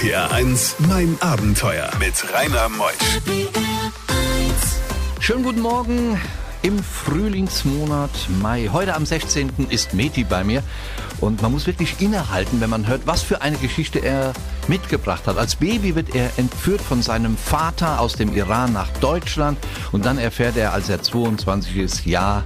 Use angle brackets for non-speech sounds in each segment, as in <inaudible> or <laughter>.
RPR 1, mein Abenteuer mit Rainer Meusch. Schönen guten Morgen im Frühlingsmonat Mai. Heute am 16. ist Meti bei mir und man muss wirklich innehalten, wenn man hört, was für eine Geschichte er mitgebracht hat. Als Baby wird er entführt von seinem Vater aus dem Iran nach Deutschland und dann erfährt er, als er 22 ist, ja,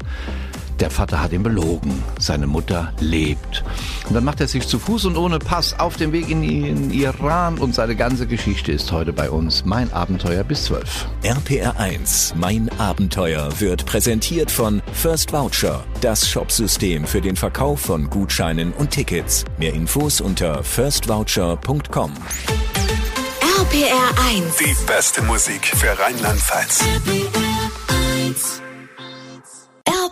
der Vater hat ihn belogen. Seine Mutter lebt. Und dann macht er sich zu Fuß und ohne Pass auf den Weg in den Iran und seine ganze Geschichte ist heute bei uns. Mein Abenteuer bis 12. RPR 1, mein Abenteuer wird präsentiert von First Voucher, das Shopsystem für den Verkauf von Gutscheinen und Tickets. Mehr Infos unter firstvoucher.com. RPR 1. Die beste Musik für Rheinland-Pfalz.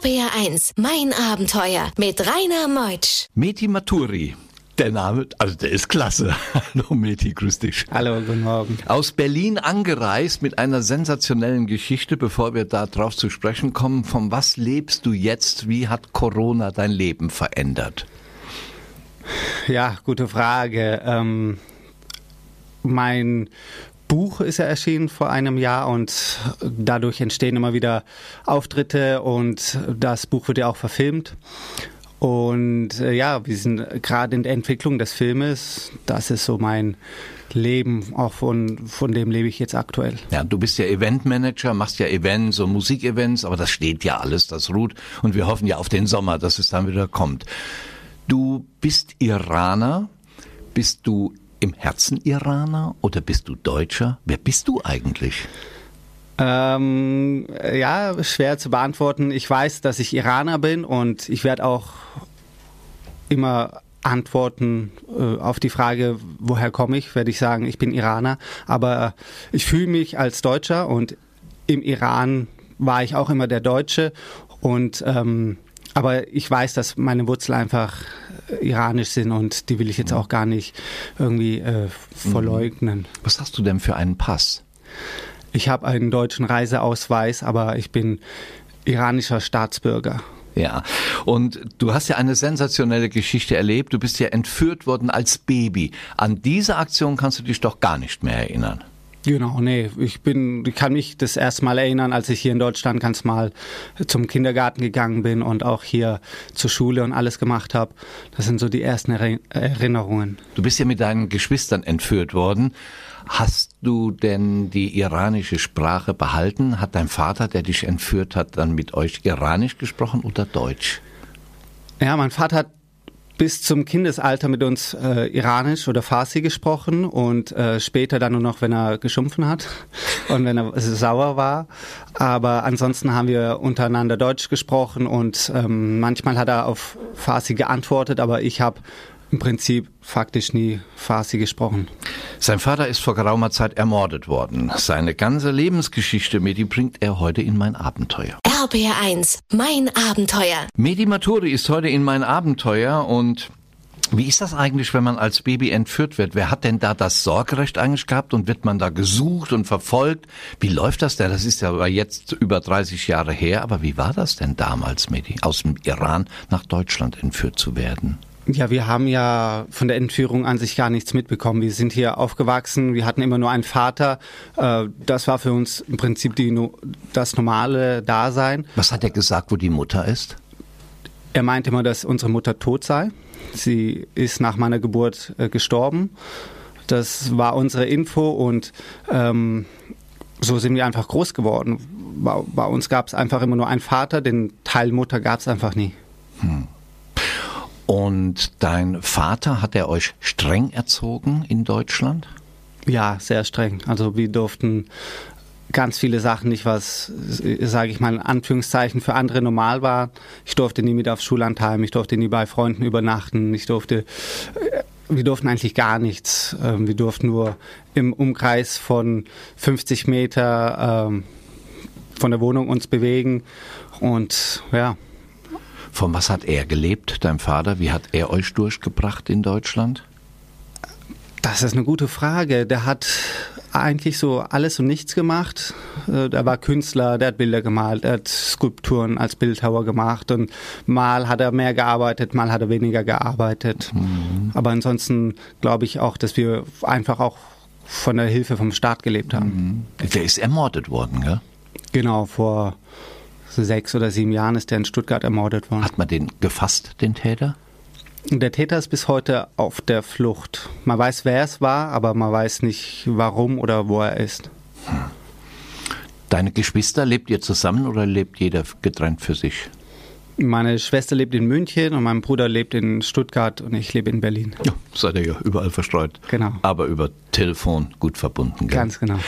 RPR 1, mein Abenteuer mit Rainer Meutsch. Meti Maturi. Der Name, also der ist klasse. <laughs> Hallo Meti, grüß dich. Hallo, guten Morgen. Aus Berlin angereist mit einer sensationellen Geschichte, bevor wir da drauf zu sprechen kommen. Von was lebst du jetzt? Wie hat Corona dein Leben verändert? Ja, gute Frage. Ähm, mein Buch ist ja erschienen vor einem Jahr und dadurch entstehen immer wieder Auftritte und das Buch wird ja auch verfilmt. Und äh, ja, wir sind gerade in der Entwicklung des Filmes. Das ist so mein Leben, auch von, von dem lebe ich jetzt aktuell. Ja, du bist ja Eventmanager, machst ja Events und Musikevents, aber das steht ja alles, das ruht. Und wir hoffen ja auf den Sommer, dass es dann wieder kommt. Du bist Iraner, bist du im Herzen Iraner oder bist du Deutscher? Wer bist du eigentlich? Ähm, ja, schwer zu beantworten. Ich weiß, dass ich Iraner bin und ich werde auch immer antworten äh, auf die Frage, woher komme ich, werde ich sagen, ich bin Iraner. Aber ich fühle mich als Deutscher und im Iran war ich auch immer der Deutsche und ähm, aber ich weiß, dass meine Wurzeln einfach äh, iranisch sind und die will ich jetzt auch gar nicht irgendwie äh, verleugnen. Was hast du denn für einen Pass? Ich habe einen deutschen Reiseausweis, aber ich bin iranischer Staatsbürger. Ja, und du hast ja eine sensationelle Geschichte erlebt. Du bist ja entführt worden als Baby. An diese Aktion kannst du dich doch gar nicht mehr erinnern. Genau, nee, ich bin, ich kann mich das erste Mal erinnern, als ich hier in Deutschland ganz mal zum Kindergarten gegangen bin und auch hier zur Schule und alles gemacht habe. Das sind so die ersten Erinnerungen. Du bist ja mit deinen Geschwistern entführt worden. Hast du denn die iranische Sprache behalten? Hat dein Vater, der dich entführt hat, dann mit euch iranisch gesprochen oder Deutsch? Ja, mein Vater hat bis zum Kindesalter mit uns äh, Iranisch oder Farsi gesprochen und äh, später dann nur noch, wenn er geschumpfen hat <laughs> und wenn er sauer war. Aber ansonsten haben wir untereinander Deutsch gesprochen und ähm, manchmal hat er auf Farsi geantwortet, aber ich habe im Prinzip faktisch nie Farsi gesprochen. Sein Vater ist vor geraumer Zeit ermordet worden. Seine ganze Lebensgeschichte, Medi, bringt er heute in mein Abenteuer. RPR 1, mein Abenteuer. Medi Maturi ist heute in mein Abenteuer und wie ist das eigentlich, wenn man als Baby entführt wird? Wer hat denn da das Sorgerecht eigentlich gehabt und wird man da gesucht und verfolgt? Wie läuft das denn? Das ist ja jetzt über 30 Jahre her, aber wie war das denn damals, Medi, aus dem Iran nach Deutschland entführt zu werden? Ja, wir haben ja von der Entführung an sich gar nichts mitbekommen. Wir sind hier aufgewachsen, wir hatten immer nur einen Vater. Äh, das war für uns im Prinzip die, das normale Dasein. Was hat er gesagt, wo die Mutter ist? Er meinte immer, dass unsere Mutter tot sei. Sie ist nach meiner Geburt äh, gestorben. Das war unsere Info und ähm, so sind wir einfach groß geworden. Bei, bei uns gab es einfach immer nur einen Vater, den Teil Mutter gab es einfach nie. Hm. Und dein Vater, hat er euch streng erzogen in Deutschland? Ja, sehr streng. Also wir durften ganz viele Sachen nicht, was, sage ich mal in Anführungszeichen, für andere normal war. Ich durfte nie mit aufs Schullandheim, ich durfte nie bei Freunden übernachten, ich durfte, äh, wir durften eigentlich gar nichts. Ähm, wir durften nur im Umkreis von 50 Meter ähm, von der Wohnung uns bewegen und ja, von was hat er gelebt, dein Vater? Wie hat er euch durchgebracht in Deutschland? Das ist eine gute Frage. Der hat eigentlich so alles und nichts gemacht. Äh, Der war Künstler, der hat Bilder gemalt, er hat Skulpturen als Bildhauer gemacht und mal hat er mehr gearbeitet, mal hat er weniger gearbeitet. Aber ansonsten glaube ich auch, dass wir einfach auch von der Hilfe vom Staat gelebt haben. Der ist ermordet worden, gell? Genau, vor sechs oder sieben Jahren ist er in Stuttgart ermordet worden. Hat man den gefasst, den Täter? Der Täter ist bis heute auf der Flucht. Man weiß, wer es war, aber man weiß nicht, warum oder wo er ist. Deine Geschwister, lebt ihr zusammen oder lebt jeder getrennt für sich? Meine Schwester lebt in München und mein Bruder lebt in Stuttgart und ich lebe in Berlin. Ja, seid ihr ja überall verstreut. Genau. Aber über Telefon gut verbunden, gell? Ganz genau.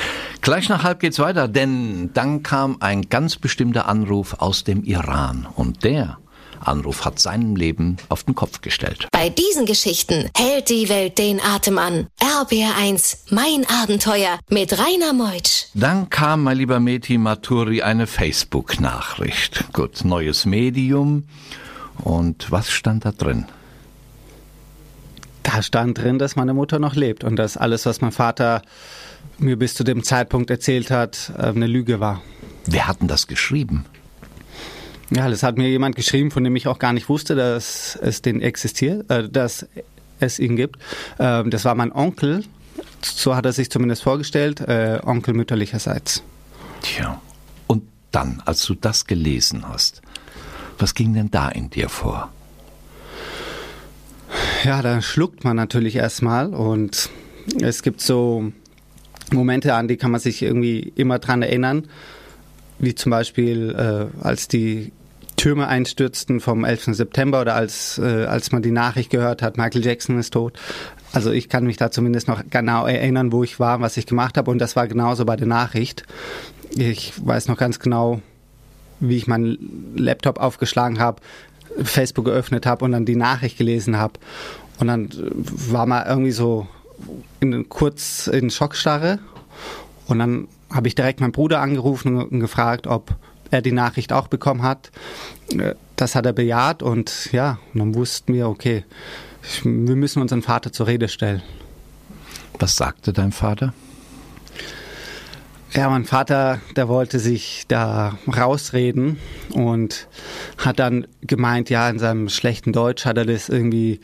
Gleich nach halb geht's weiter, denn dann kam ein ganz bestimmter Anruf aus dem Iran und der Anruf hat seinem Leben auf den Kopf gestellt. Bei diesen Geschichten hält die Welt den Atem an. RBR1, mein Abenteuer mit Rainer Meutsch. Dann kam, mein lieber Meti Maturi, eine Facebook-Nachricht. Gut, neues Medium. Und was stand da drin? Da stand drin, dass meine Mutter noch lebt und dass alles, was mein Vater mir bis zu dem Zeitpunkt erzählt hat, äh, eine Lüge war. Wer hat denn das geschrieben? Ja, das hat mir jemand geschrieben, von dem ich auch gar nicht wusste, dass es den existiert, äh, dass es ihn gibt. Ähm, das war mein Onkel, so hat er sich zumindest vorgestellt, äh, Onkel mütterlicherseits. Tja. Und dann, als du das gelesen hast, was ging denn da in dir vor? Ja, da schluckt man natürlich erstmal und es gibt so Momente, an die kann man sich irgendwie immer dran erinnern, wie zum Beispiel, äh, als die Türme einstürzten vom 11. September oder als, äh, als man die Nachricht gehört hat, Michael Jackson ist tot. Also ich kann mich da zumindest noch genau erinnern, wo ich war, was ich gemacht habe und das war genauso bei der Nachricht. Ich weiß noch ganz genau, wie ich meinen Laptop aufgeschlagen habe, Facebook geöffnet habe und dann die Nachricht gelesen habe. Und dann äh, war man irgendwie so in, kurz in Schockstarre. Und dann habe ich direkt meinen Bruder angerufen und gefragt, ob er die Nachricht auch bekommen hat. Äh, Das hat er bejaht und ja, und dann wussten wir, okay, wir müssen unseren Vater zur Rede stellen. Was sagte dein Vater? Ja, mein Vater, der wollte sich da rausreden und hat dann gemeint, ja, in seinem schlechten Deutsch hat er das irgendwie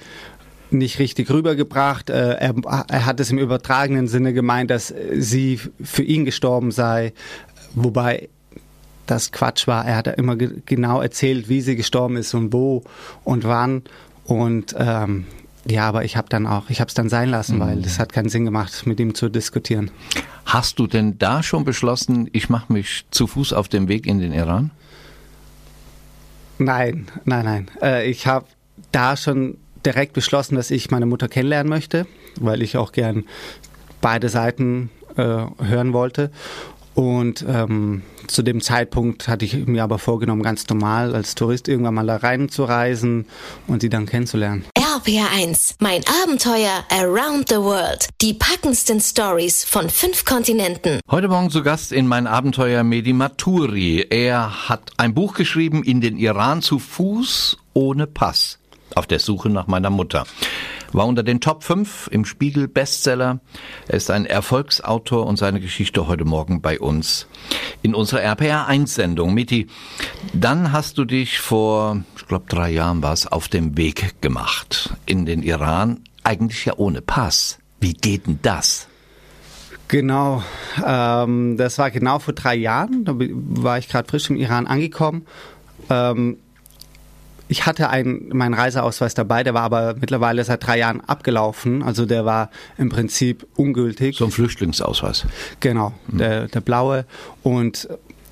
nicht richtig rübergebracht. Äh, Er, er hat es im übertragenen Sinne gemeint, dass sie für ihn gestorben sei, wobei das Quatsch war. Er hat ja immer ge genau erzählt, wie sie gestorben ist und wo und wann. Und ähm, ja, aber ich habe dann auch, ich habe es dann sein lassen, weil es hat keinen Sinn gemacht, mit ihm zu diskutieren. Hast du denn da schon beschlossen, ich mache mich zu Fuß auf dem Weg in den Iran? Nein, nein, nein. Äh, ich habe da schon direkt beschlossen, dass ich meine Mutter kennenlernen möchte, weil ich auch gern beide Seiten äh, hören wollte. Und ähm, zu dem Zeitpunkt hatte ich mir aber vorgenommen, ganz normal als Tourist irgendwann mal da reinzureisen und sie dann kennenzulernen. RPR1, mein Abenteuer around the world. Die packendsten Stories von fünf Kontinenten. Heute Morgen zu Gast in mein Abenteuer Medi Maturi. Er hat ein Buch geschrieben, in den Iran zu Fuß ohne Pass. Auf der Suche nach meiner Mutter. War unter den Top 5 im Spiegel Bestseller. Er ist ein Erfolgsautor und seine Geschichte heute Morgen bei uns in unserer RPR 1 Sendung. Miti, dann hast du dich vor, ich glaube drei Jahren war es, auf dem Weg gemacht in den Iran. Eigentlich ja ohne Pass. Wie geht denn das? Genau, ähm, das war genau vor drei Jahren. Da war ich gerade frisch im Iran angekommen. Ähm, ich hatte einen, meinen Reiseausweis dabei, der war aber mittlerweile seit drei Jahren abgelaufen. Also der war im Prinzip ungültig. So ein Flüchtlingsausweis. Genau, der, der blaue. Und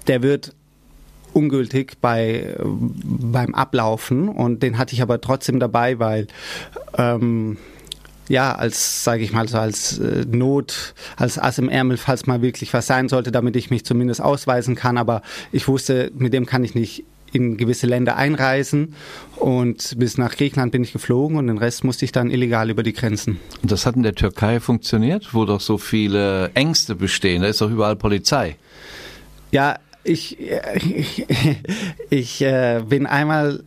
der wird ungültig bei, beim Ablaufen und den hatte ich aber trotzdem dabei, weil ähm, ja, als, sage ich mal, so als äh, Not, als Ass im Ärmel, falls mal wirklich was sein sollte, damit ich mich zumindest ausweisen kann. Aber ich wusste, mit dem kann ich nicht in gewisse Länder einreisen und bis nach Griechenland bin ich geflogen und den Rest musste ich dann illegal über die Grenzen. Und das hat in der Türkei funktioniert, wo doch so viele Ängste bestehen. Da ist doch überall Polizei. Ja, ich, <laughs> ich, ich äh, bin einmal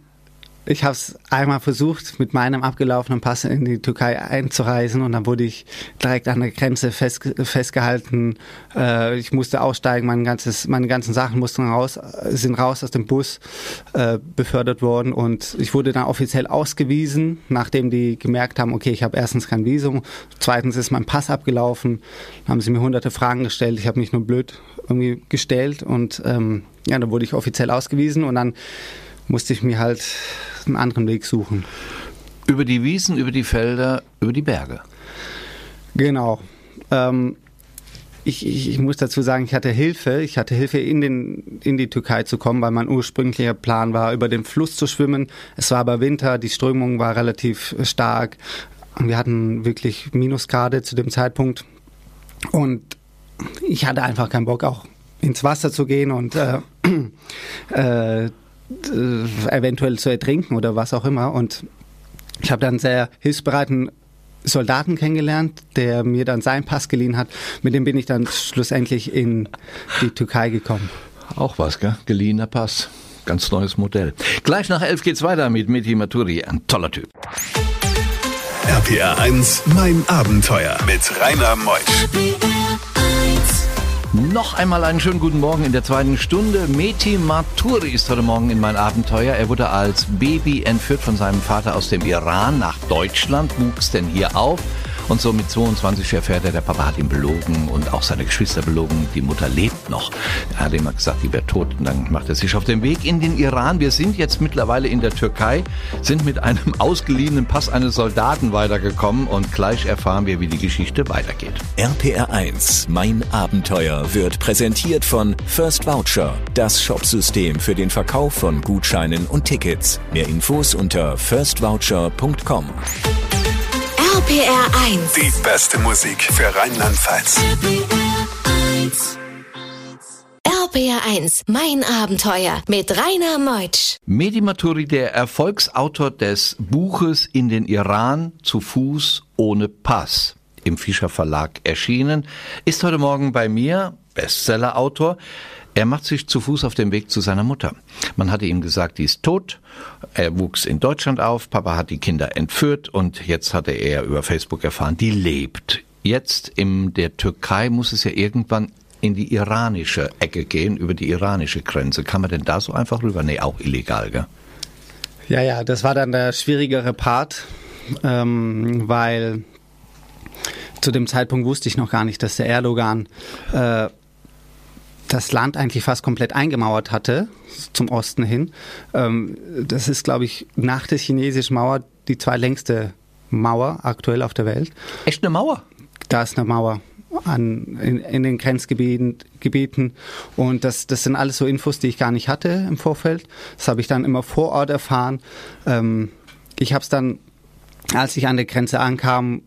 ich habe es einmal versucht, mit meinem abgelaufenen Pass in die Türkei einzureisen und dann wurde ich direkt an der Grenze fest, festgehalten. Äh, ich musste aussteigen, mein ganzes, meine ganzen Sachen mussten raus, sind raus aus dem Bus äh, befördert worden und ich wurde dann offiziell ausgewiesen, nachdem die gemerkt haben, okay, ich habe erstens kein Visum, zweitens ist mein Pass abgelaufen, haben sie mir hunderte Fragen gestellt, ich habe mich nur blöd irgendwie gestellt und ähm, ja, dann wurde ich offiziell ausgewiesen und dann musste ich mir halt einen anderen Weg suchen. Über die Wiesen, über die Felder, über die Berge. Genau. Ähm, ich, ich, ich, muss dazu sagen, ich hatte Hilfe. Ich hatte Hilfe, in, den, in die Türkei zu kommen, weil mein ursprünglicher Plan war, über den Fluss zu schwimmen. Es war aber Winter, die Strömung war relativ stark. Wir hatten wirklich Minusgrade zu dem Zeitpunkt. Und ich hatte einfach keinen Bock, auch ins Wasser zu gehen und äh, <clears throat> äh, eventuell zu ertrinken oder was auch immer. Und ich habe dann einen sehr hilfsbereiten Soldaten kennengelernt, der mir dann seinen Pass geliehen hat. Mit dem bin ich dann schlussendlich in die Türkei gekommen. Auch was, gell? Geliehener Pass. Ganz neues Modell. Gleich nach elf geht's weiter mit Meti Maturi. Ein toller Typ. RPR 1, mein Abenteuer mit Rainer Meusch. Noch einmal einen schönen guten Morgen in der zweiten Stunde. Meti Maturi ist heute Morgen in mein Abenteuer. Er wurde als Baby entführt von seinem Vater aus dem Iran nach Deutschland, wuchs denn hier auf und so mit 22 erfährt er, der Papa hat ihn belogen und auch seine Geschwister belogen. Die Mutter lebt noch. Er hat immer gesagt, die wäre tot. Und dann macht er sich auf den Weg in den Iran. Wir sind jetzt mittlerweile in der Türkei, sind mit einem <laughs> ausgeliehenen Pass eines Soldaten weitergekommen und gleich erfahren wir, wie die Geschichte weitergeht. RPR 1, mein Abenteuer, wird präsentiert von First Voucher, das Shopsystem für den Verkauf von Gutscheinen und Tickets. Mehr Infos unter firstvoucher.com. RPR 1. Die beste Musik für Rheinland-Pfalz. RPR 1, mein Abenteuer mit Rainer Meutsch. Mehdi Maturi, der Erfolgsautor des Buches In den Iran zu Fuß ohne Pass, im Fischer Verlag erschienen, ist heute Morgen bei mir, Bestsellerautor. Er macht sich zu Fuß auf den Weg zu seiner Mutter. Man hatte ihm gesagt, die ist tot. Er wuchs in Deutschland auf. Papa hat die Kinder entführt und jetzt hatte er über Facebook erfahren, die lebt. Jetzt in der Türkei muss es ja irgendwann in die iranische Ecke gehen, über die iranische Grenze. Kann man denn da so einfach rüber? Nee, auch illegal, gell? Ja, ja, das war dann der schwierigere Part, ähm, weil zu dem Zeitpunkt wusste ich noch gar nicht, dass der Erdogan äh, das Land eigentlich fast komplett eingemauert hatte, zum Osten hin. Ähm, das ist, glaube ich, nach der chinesischen Mauer die zweitlängste Mauer aktuell auf der Welt. Echt eine Mauer? Da ist eine Mauer an, in, in den Grenzgebieten. Gebieten. Und das, das sind alles so Infos, die ich gar nicht hatte im Vorfeld. Das habe ich dann immer vor Ort erfahren. Ähm, ich habe es dann, als ich an der Grenze ankam,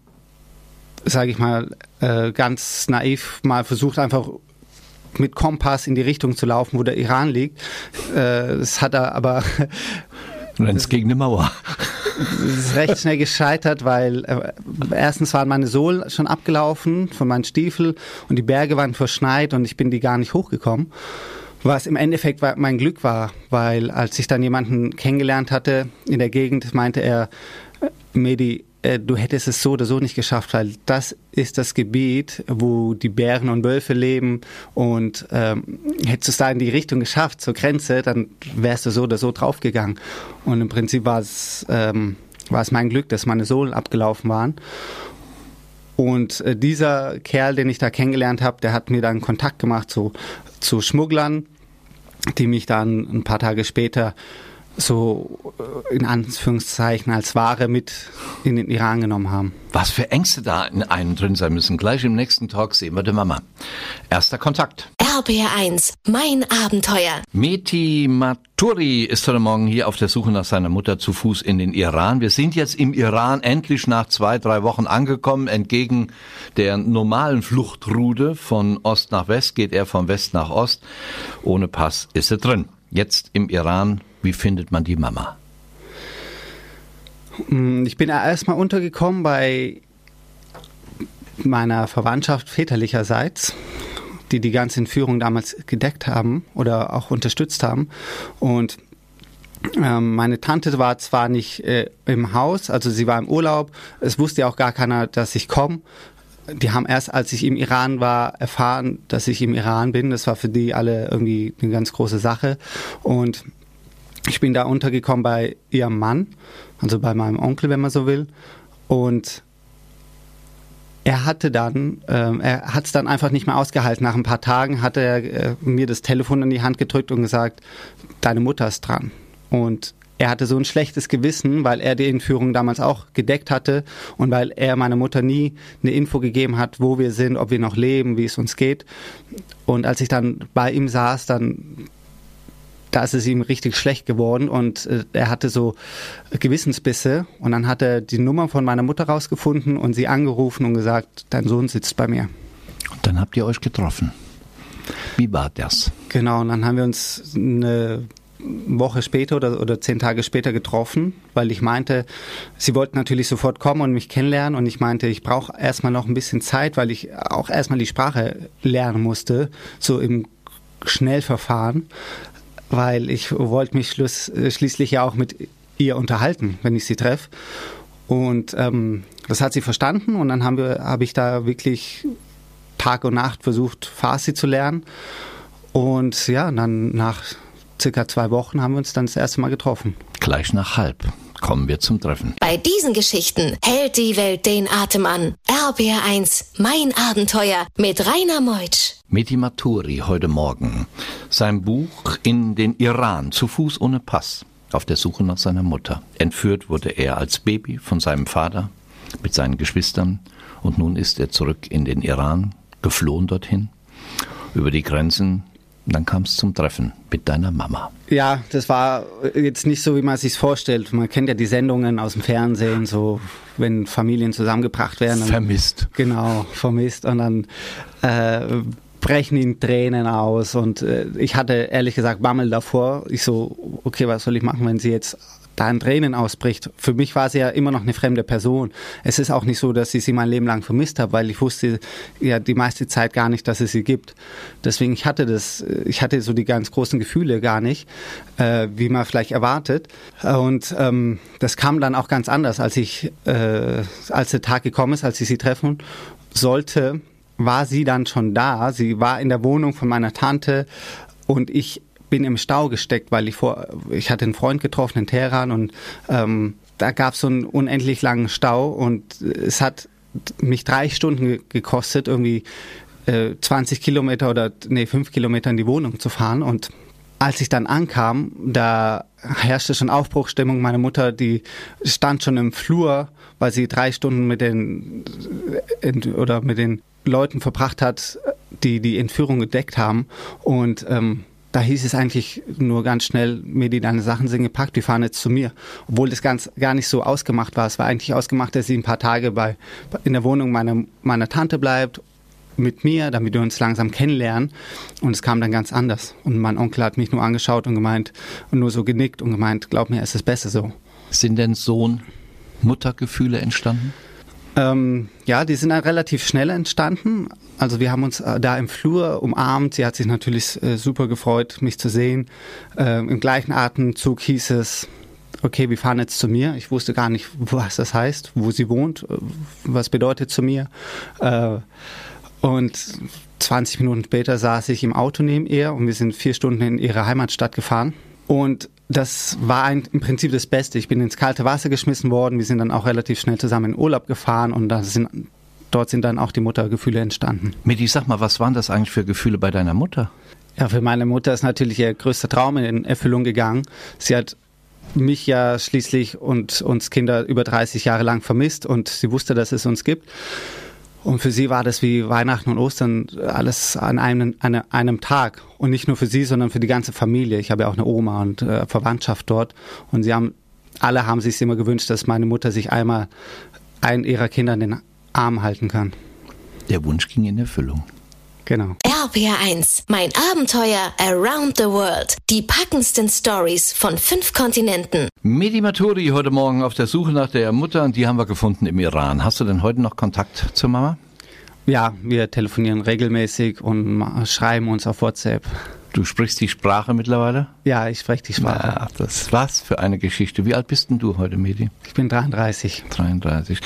sage ich mal, äh, ganz naiv mal versucht, einfach mit Kompass in die Richtung zu laufen, wo der Iran liegt. Äh, das hat er aber. <laughs> Ist gegen eine Mauer. Es ist recht schnell gescheitert, weil äh, erstens waren meine Sohlen schon abgelaufen von meinen Stiefeln und die Berge waren verschneit und ich bin die gar nicht hochgekommen. Was im Endeffekt mein Glück war, weil als ich dann jemanden kennengelernt hatte in der Gegend, meinte er, Medi, äh, du hättest es so oder so nicht geschafft, weil das ist das Gebiet, wo die Bären und Wölfe leben und ähm, hättest du es da in die Richtung geschafft, zur Grenze, dann wärst du so oder so draufgegangen. Und im Prinzip war es, ähm, war es mein Glück, dass meine Sohlen abgelaufen waren. Und äh, dieser Kerl, den ich da kennengelernt habe, der hat mir dann Kontakt gemacht zu, zu Schmugglern, die mich dann ein paar Tage später so äh, in Anführungszeichen als Ware mit in den Iran genommen haben. Was für Ängste da in einem drin sein müssen. Gleich im nächsten Talk sehen wir die Mama. Erster Kontakt. RBR1, mein Abenteuer. Meti Maturi ist heute Morgen hier auf der Suche nach seiner Mutter zu Fuß in den Iran. Wir sind jetzt im Iran endlich nach zwei, drei Wochen angekommen. Entgegen der normalen Fluchtroute von Ost nach West geht er von West nach Ost. Ohne Pass ist er drin. Jetzt im Iran wie findet man die Mama? Hm, ich bin erstmal untergekommen bei meiner Verwandtschaft väterlicherseits, die die ganze Entführung damals gedeckt haben oder auch unterstützt haben. Und Ähm, meine Tante war zwar nicht äh, im Haus, also sie war im Urlaub. Es wusste ja auch gar keiner, dass ich komme. Die haben erst, als ich im Iran war, erfahren, dass ich im Iran bin. Das war für die alle irgendwie eine ganz große Sache. Und ich bin da untergekommen bei ihrem Mann, also bei meinem Onkel, wenn man so will. Und er hatte dann, ähm, er hat es dann einfach nicht mehr ausgehalten. Nach ein paar Tagen hat er äh, mir das Telefon in die Hand gedrückt und gesagt, deine Mutter ist dran. Und er hatte so ein schlechtes Gewissen, weil er die Entführung damals auch gedeckt hatte und weil er meiner Mutter nie eine Info gegeben hat, wo wir sind, ob wir noch leben, wie es uns geht. Und als ich dann bei ihm saß, dann da ist es ihm richtig schlecht geworden und äh, er hatte so Gewissensbisse und dann hat er die Nummer von meiner Mutter rausgefunden und sie angerufen und gesagt, dein Sohn sitzt bei mir. Und dann habt ihr euch getroffen. Wie war das? Genau, und dann haben wir uns eine Woche später oder, oder zehn Tage später getroffen, weil ich meinte, sie wollten natürlich sofort kommen und mich kennenlernen und ich meinte, ich brauche erstmal noch ein bisschen Zeit, weil ich auch erstmal die Sprache lernen musste, so im Schnellverfahren weil ich wollte mich schluss, äh, schließlich ja auch mit ihr unterhalten, wenn ich sie treffe. Und ähm, das hat sie verstanden und dann habe ich da wirklich Tag und Nacht versucht, Farsi zu lernen. Und ja, dann nach circa zwei Wochen haben wir uns dann das erste Mal getroffen. Gleich nach halb kommen wir zum Treffen. Bei diesen Geschichten hält die Welt den Atem an. RBR1, mein Abenteuer mit Rainer Meutsch. Meti Maturi heute Morgen. Sein Buch In den Iran, zu Fuß ohne Pass, auf der Suche nach seiner Mutter. Entführt wurde er als Baby von seinem Vater mit seinen Geschwistern und nun ist er zurück in den Iran, geflohen dorthin, über die Grenzen dann kam es zum Treffen mit deiner Mama. Ja, das war jetzt nicht so, wie man es sich vorstellt. Man kennt ja die Sendungen aus dem Fernsehen, so wenn Familien zusammengebracht werden. Dann, vermisst. Genau, vermisst. Und dann äh, brechen ihnen Tränen aus. Und äh, ich hatte ehrlich gesagt Bammel davor. Ich so, okay, was soll ich machen, wenn sie jetzt da in Tränen ausbricht. Für mich war sie ja immer noch eine fremde Person. Es ist auch nicht so, dass ich sie mein Leben lang vermisst habe, weil ich wusste ja die meiste Zeit gar nicht, dass es sie gibt. Deswegen ich hatte das, ich hatte so die ganz großen Gefühle gar nicht, äh, wie man vielleicht erwartet. Und ähm, das kam dann auch ganz anders, als ich, äh, als der Tag gekommen ist, als ich sie treffen sollte, war sie dann schon da. Sie war in der Wohnung von meiner Tante und ich bin im Stau gesteckt, weil ich vor, ich hatte einen Freund getroffen in Teheran und ähm, da gab es so einen unendlich langen Stau und es hat mich drei Stunden gekostet, irgendwie äh, 20 Kilometer oder nee, fünf Kilometer in die Wohnung zu fahren und als ich dann ankam, da herrschte schon Aufbruchstimmung. Meine Mutter, die stand schon im Flur, weil sie drei Stunden mit den oder mit den Leuten verbracht hat, die die Entführung gedeckt haben. Und ähm, da hieß es eigentlich nur ganz schnell, Medi, deine Sachen sind gepackt, wir fahren jetzt zu mir. Obwohl das ganz gar nicht so ausgemacht war. Es war eigentlich ausgemacht, dass sie ein paar Tage bei, in der Wohnung meiner, meiner Tante bleibt, mit mir, damit wir uns langsam kennenlernen. Und es kam dann ganz anders. Und mein Onkel hat mich nur angeschaut und gemeint, und nur so genickt und gemeint, glaub mir, es ist besser so. Sind denn Sohn-Mutter-Gefühle entstanden? Ähm, ja, die sind dann relativ schnell entstanden. Also wir haben uns äh, da im Flur umarmt. Sie hat sich natürlich äh, super gefreut, mich zu sehen. Ähm, Im gleichen Atemzug hieß es, okay, wir fahren jetzt zu mir. Ich wusste gar nicht, was das heißt, wo sie wohnt, äh, was bedeutet zu mir. Äh, und 20 Minuten später saß ich im Auto neben ihr und wir sind vier Stunden in ihre Heimatstadt gefahren. Und das war ein, im Prinzip das Beste. Ich bin ins kalte Wasser geschmissen worden. Wir sind dann auch relativ schnell zusammen in Urlaub gefahren und da sind, dort sind dann auch die Muttergefühle entstanden. Medi, sag mal, was waren das eigentlich für Gefühle bei deiner Mutter? Ja, für meine Mutter ist natürlich ihr größter Traum in Erfüllung gegangen. Sie hat mich ja schließlich und uns Kinder über 30 Jahre lang vermisst und sie wusste, dass es uns gibt. Und für sie war das wie Weihnachten und Ostern alles an einem, an einem Tag. Und nicht nur für sie, sondern für die ganze Familie. Ich habe ja auch eine Oma und äh, Verwandtschaft dort. Und sie haben, alle haben sich immer gewünscht, dass meine Mutter sich einmal einen ihrer Kinder in den Arm halten kann. Der Wunsch ging in Erfüllung. Genau. RPR1, mein Abenteuer Around the World. Die packendsten Stories von fünf Kontinenten. Medi Maturi heute Morgen auf der Suche nach der Mutter und die haben wir gefunden im Iran. Hast du denn heute noch Kontakt zur Mama? Ja, wir telefonieren regelmäßig und schreiben uns auf WhatsApp. Du sprichst die Sprache mittlerweile? Ja, ich spreche die Sprache. Ach, das was für eine Geschichte. Wie alt bist denn du heute, Medi? Ich bin 33. 33.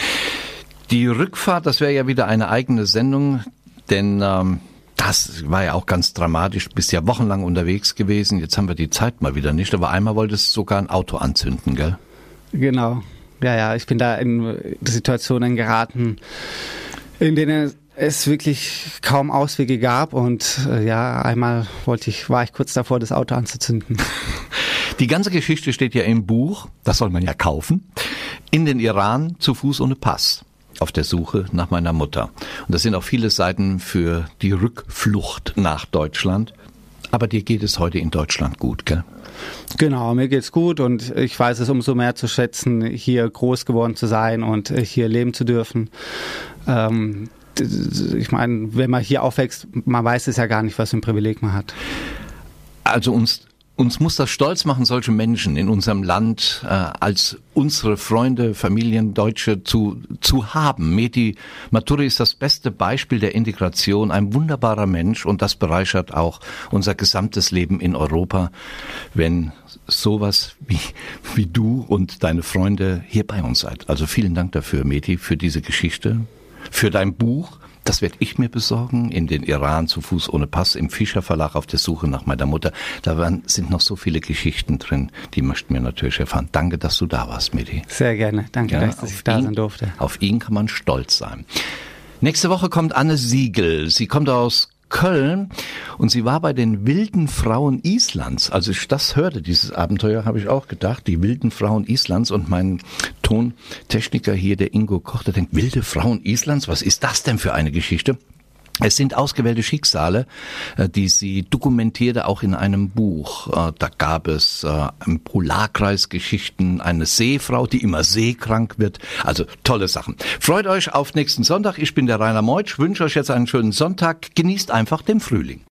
Die Rückfahrt, das wäre ja wieder eine eigene Sendung, denn ähm, das war ja auch ganz dramatisch. Du bist ja wochenlang unterwegs gewesen. Jetzt haben wir die Zeit mal wieder nicht. Aber einmal wolltest du sogar ein Auto anzünden, gell? Genau. Ja, ja, ich bin da in Situationen geraten, in denen es wirklich kaum Auswege gab und äh, ja, einmal wollte ich, war ich kurz davor, das Auto anzuzünden. Die ganze Geschichte steht ja im Buch, das soll man ja kaufen, in den Iran zu Fuß ohne Pass auf der Suche nach meiner Mutter. Und das sind auch viele Seiten für die Rückflucht nach Deutschland. Aber dir geht es heute in Deutschland gut, gell? Genau, mir geht's gut und ich weiß es umso mehr zu schätzen, hier groß geworden zu sein und hier leben zu dürfen. Ähm, ich meine, wenn man hier aufwächst, man weiß es ja gar nicht, was für ein Privileg man hat. Also uns uns muss das stolz machen, solche Menschen in unserem Land äh, als unsere Freunde, Familien, Deutsche zu, zu haben. Meti Maturi ist das beste Beispiel der Integration, ein wunderbarer Mensch und das bereichert auch unser gesamtes Leben in Europa, wenn sowas wie, wie du und deine Freunde hier bei uns seid. Also vielen Dank dafür, Meti, für diese Geschichte, für dein Buch das werde ich mir besorgen, in den Iran zu Fuß ohne Pass, im Fischer Verlag auf der Suche nach meiner Mutter. Da waren, sind noch so viele Geschichten drin, die möchten wir natürlich erfahren. Danke, dass du da warst, Medi. Sehr gerne. Danke, ja, dass ich da sein durfte. Auf ihn kann man stolz sein. Nächste Woche kommt Anne Siegel. Sie kommt aus Köln und sie war bei den wilden Frauen Islands. Als ich das hörte, dieses Abenteuer, habe ich auch gedacht, die wilden Frauen Islands und mein Tontechniker hier, der Ingo Koch, der denkt, wilde Frauen Islands, was ist das denn für eine Geschichte? Es sind ausgewählte Schicksale, äh, die sie dokumentierte auch in einem Buch. Äh, da gab es äh, im Polarkreis Geschichten, eine Seefrau, die immer seekrank wird. Also tolle Sachen. Freut euch auf nächsten Sonntag. Ich bin der Rainer Meutsch, wünsche euch jetzt einen schönen Sonntag. Genießt einfach den Frühling.